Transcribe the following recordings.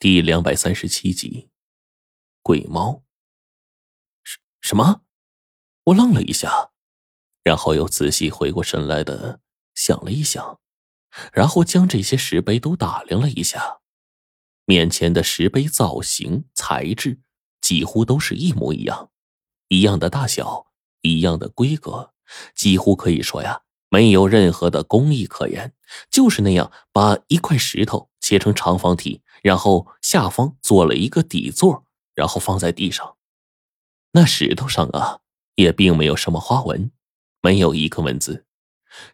第两百三十七集，鬼猫。什什么？我愣了一下，然后又仔细回过神来的想了一想，然后将这些石碑都打量了一下。面前的石碑造型、材质几乎都是一模一样，一样的大小，一样的规格，几乎可以说呀，没有任何的工艺可言，就是那样把一块石头切成长方体。然后下方做了一个底座，然后放在地上。那石头上啊，也并没有什么花纹，没有一个文字，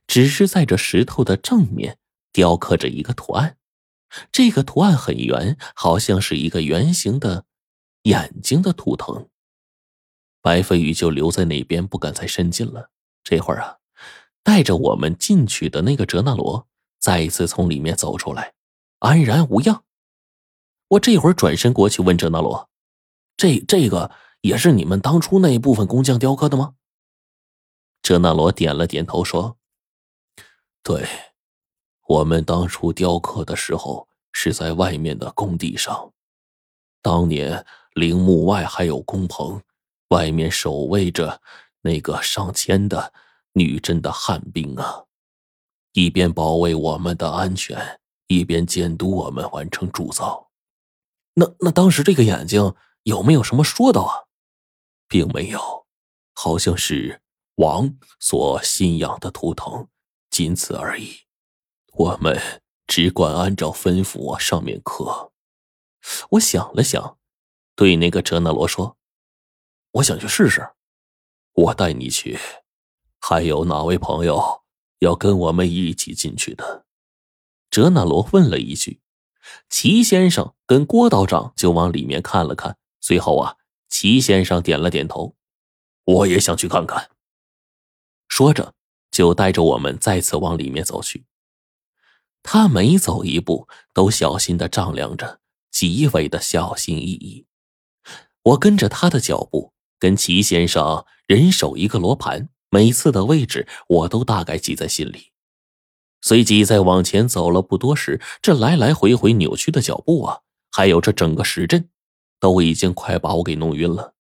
只是在这石头的正面雕刻着一个图案。这个图案很圆，好像是一个圆形的眼睛的图腾。白飞宇就留在那边，不敢再伸进了。这会儿啊，带着我们进去的那个哲那罗再一次从里面走出来，安然无恙。我这会儿转身过去问哲那罗：“这这个也是你们当初那一部分工匠雕刻的吗？”哲那罗点了点头说：“对，我们当初雕刻的时候是在外面的工地上。当年陵墓外还有工棚，外面守卫着那个上千的女真的汉兵啊，一边保卫我们的安全，一边监督我们完成铸造。”那那当时这个眼睛有没有什么说道啊？并没有，好像是王所信仰的图腾，仅此而已。我们只管按照吩咐往上面刻。我想了想，对那个哲那罗说：“我想去试试，我带你去。还有哪位朋友要跟我们一起进去的？”哲那罗问了一句。齐先生跟郭道长就往里面看了看，最后啊，齐先生点了点头，我也想去看看。说着，就带着我们再次往里面走去。他每走一步都小心的丈量着，极为的小心翼翼。我跟着他的脚步，跟齐先生人手一个罗盘，每次的位置我都大概记在心里。随即再往前走了不多时，这来来回回扭曲的脚步啊，还有这整个石阵，都已经快把我给弄晕了。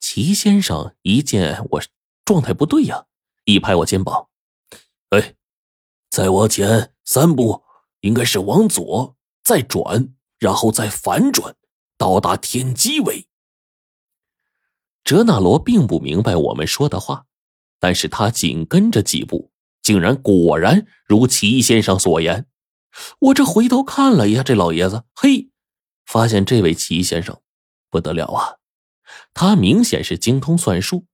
齐先生一见我状态不对呀，一拍我肩膀：“哎，再往前三步，应该是往左，再转，然后再反转，到达天机位。”哲纳罗并不明白我们说的话，但是他紧跟着几步。竟然果然如齐先生所言，我这回头看了一下这老爷子，嘿，发现这位齐先生不得了啊！他明显是精通算术，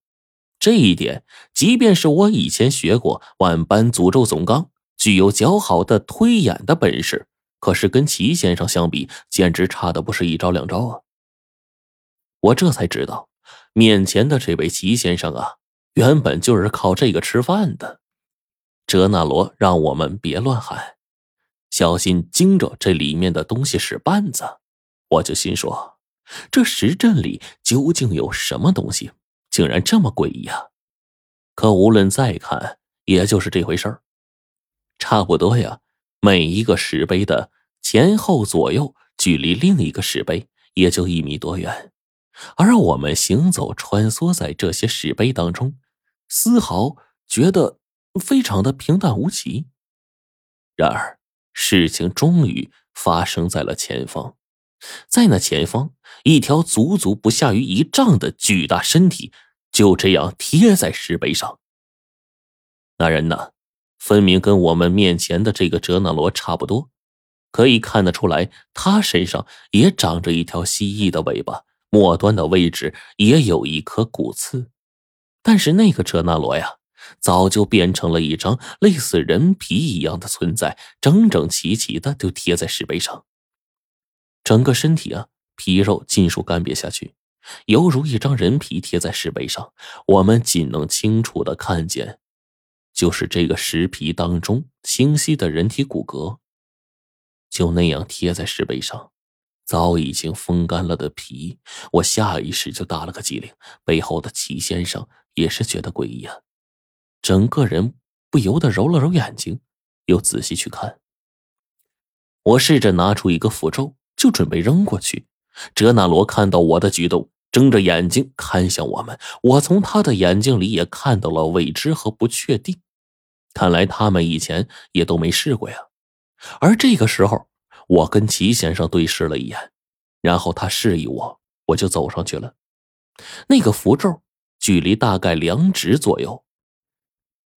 这一点即便是我以前学过万般诅咒总纲，具有较好的推演的本事，可是跟齐先生相比，简直差的不是一招两招啊！我这才知道，面前的这位齐先生啊，原本就是靠这个吃饭的。哲那罗让我们别乱喊，小心惊着这里面的东西使绊子。我就心说，这石阵里究竟有什么东西，竟然这么诡异啊！可无论再看，也就是这回事儿。差不多呀，每一个石碑的前后左右距离另一个石碑也就一米多远，而我们行走穿梭在这些石碑当中，丝毫觉得。非常的平淡无奇。然而，事情终于发生在了前方，在那前方，一条足足不下于一丈的巨大身体就这样贴在石碑上。那人呢，分明跟我们面前的这个哲那罗差不多，可以看得出来，他身上也长着一条蜥蜴的尾巴，末端的位置也有一颗骨刺。但是那个哲那罗呀。早就变成了一张类似人皮一样的存在，整整齐齐的就贴在石碑上。整个身体啊，皮肉尽数干瘪下去，犹如一张人皮贴在石碑上。我们仅能清楚的看见，就是这个石皮当中清晰的人体骨骼，就那样贴在石碑上，早已经风干了的皮。我下意识就打了个激灵，背后的齐先生也是觉得诡异啊。整个人不由得揉了揉眼睛，又仔细去看。我试着拿出一个符咒，就准备扔过去。哲那罗看到我的举动，睁着眼睛看向我们。我从他的眼睛里也看到了未知和不确定。看来他们以前也都没试过呀。而这个时候，我跟齐先生对视了一眼，然后他示意我，我就走上去了。那个符咒距离大概两指左右。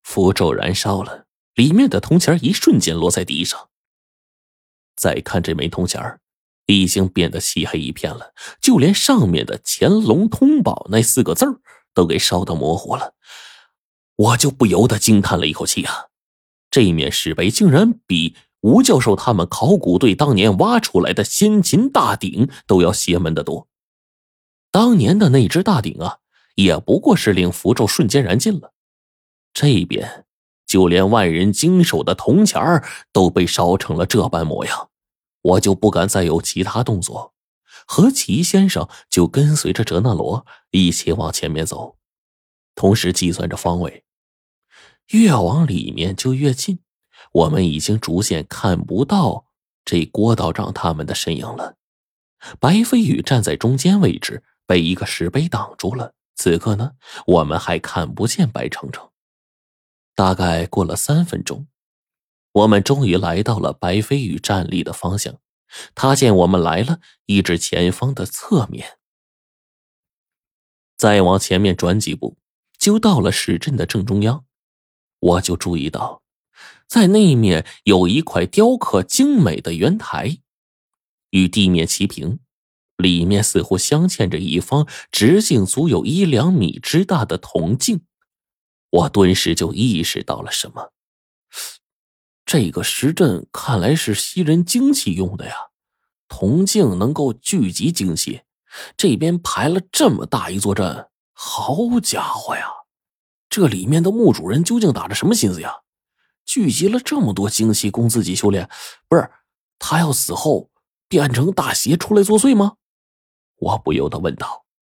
符咒燃烧了，里面的铜钱一瞬间落在地上。再看这枚铜钱已经变得漆黑一片了，就连上面的“乾隆通宝”那四个字都给烧得模糊了。我就不由得惊叹了一口气啊！这面石碑竟然比吴教授他们考古队当年挖出来的先秦大鼎都要邪门的多。当年的那只大鼎啊，也不过是令符咒瞬间燃尽了。这边就连万人经手的铜钱儿都被烧成了这般模样，我就不敢再有其他动作。和齐先生就跟随着哲那罗一起往前面走，同时计算着方位。越往里面就越近，我们已经逐渐看不到这郭道长他们的身影了。白飞宇站在中间位置，被一个石碑挡住了。此刻呢，我们还看不见白程程。大概过了三分钟，我们终于来到了白飞宇站立的方向。他见我们来了，一指前方的侧面。再往前面转几步，就到了石阵的正中央。我就注意到，在那面有一块雕刻精美的圆台，与地面齐平，里面似乎镶嵌着一方直径足有一两米之大的铜镜。我顿时就意识到了什么，这个石阵看来是吸人精气用的呀。铜镜能够聚集精气，这边排了这么大一座阵，好家伙呀！这里面的墓主人究竟打着什么心思呀？聚集了这么多精气供自己修炼，不是他要死后变成大邪出来作祟吗？我不由得问道。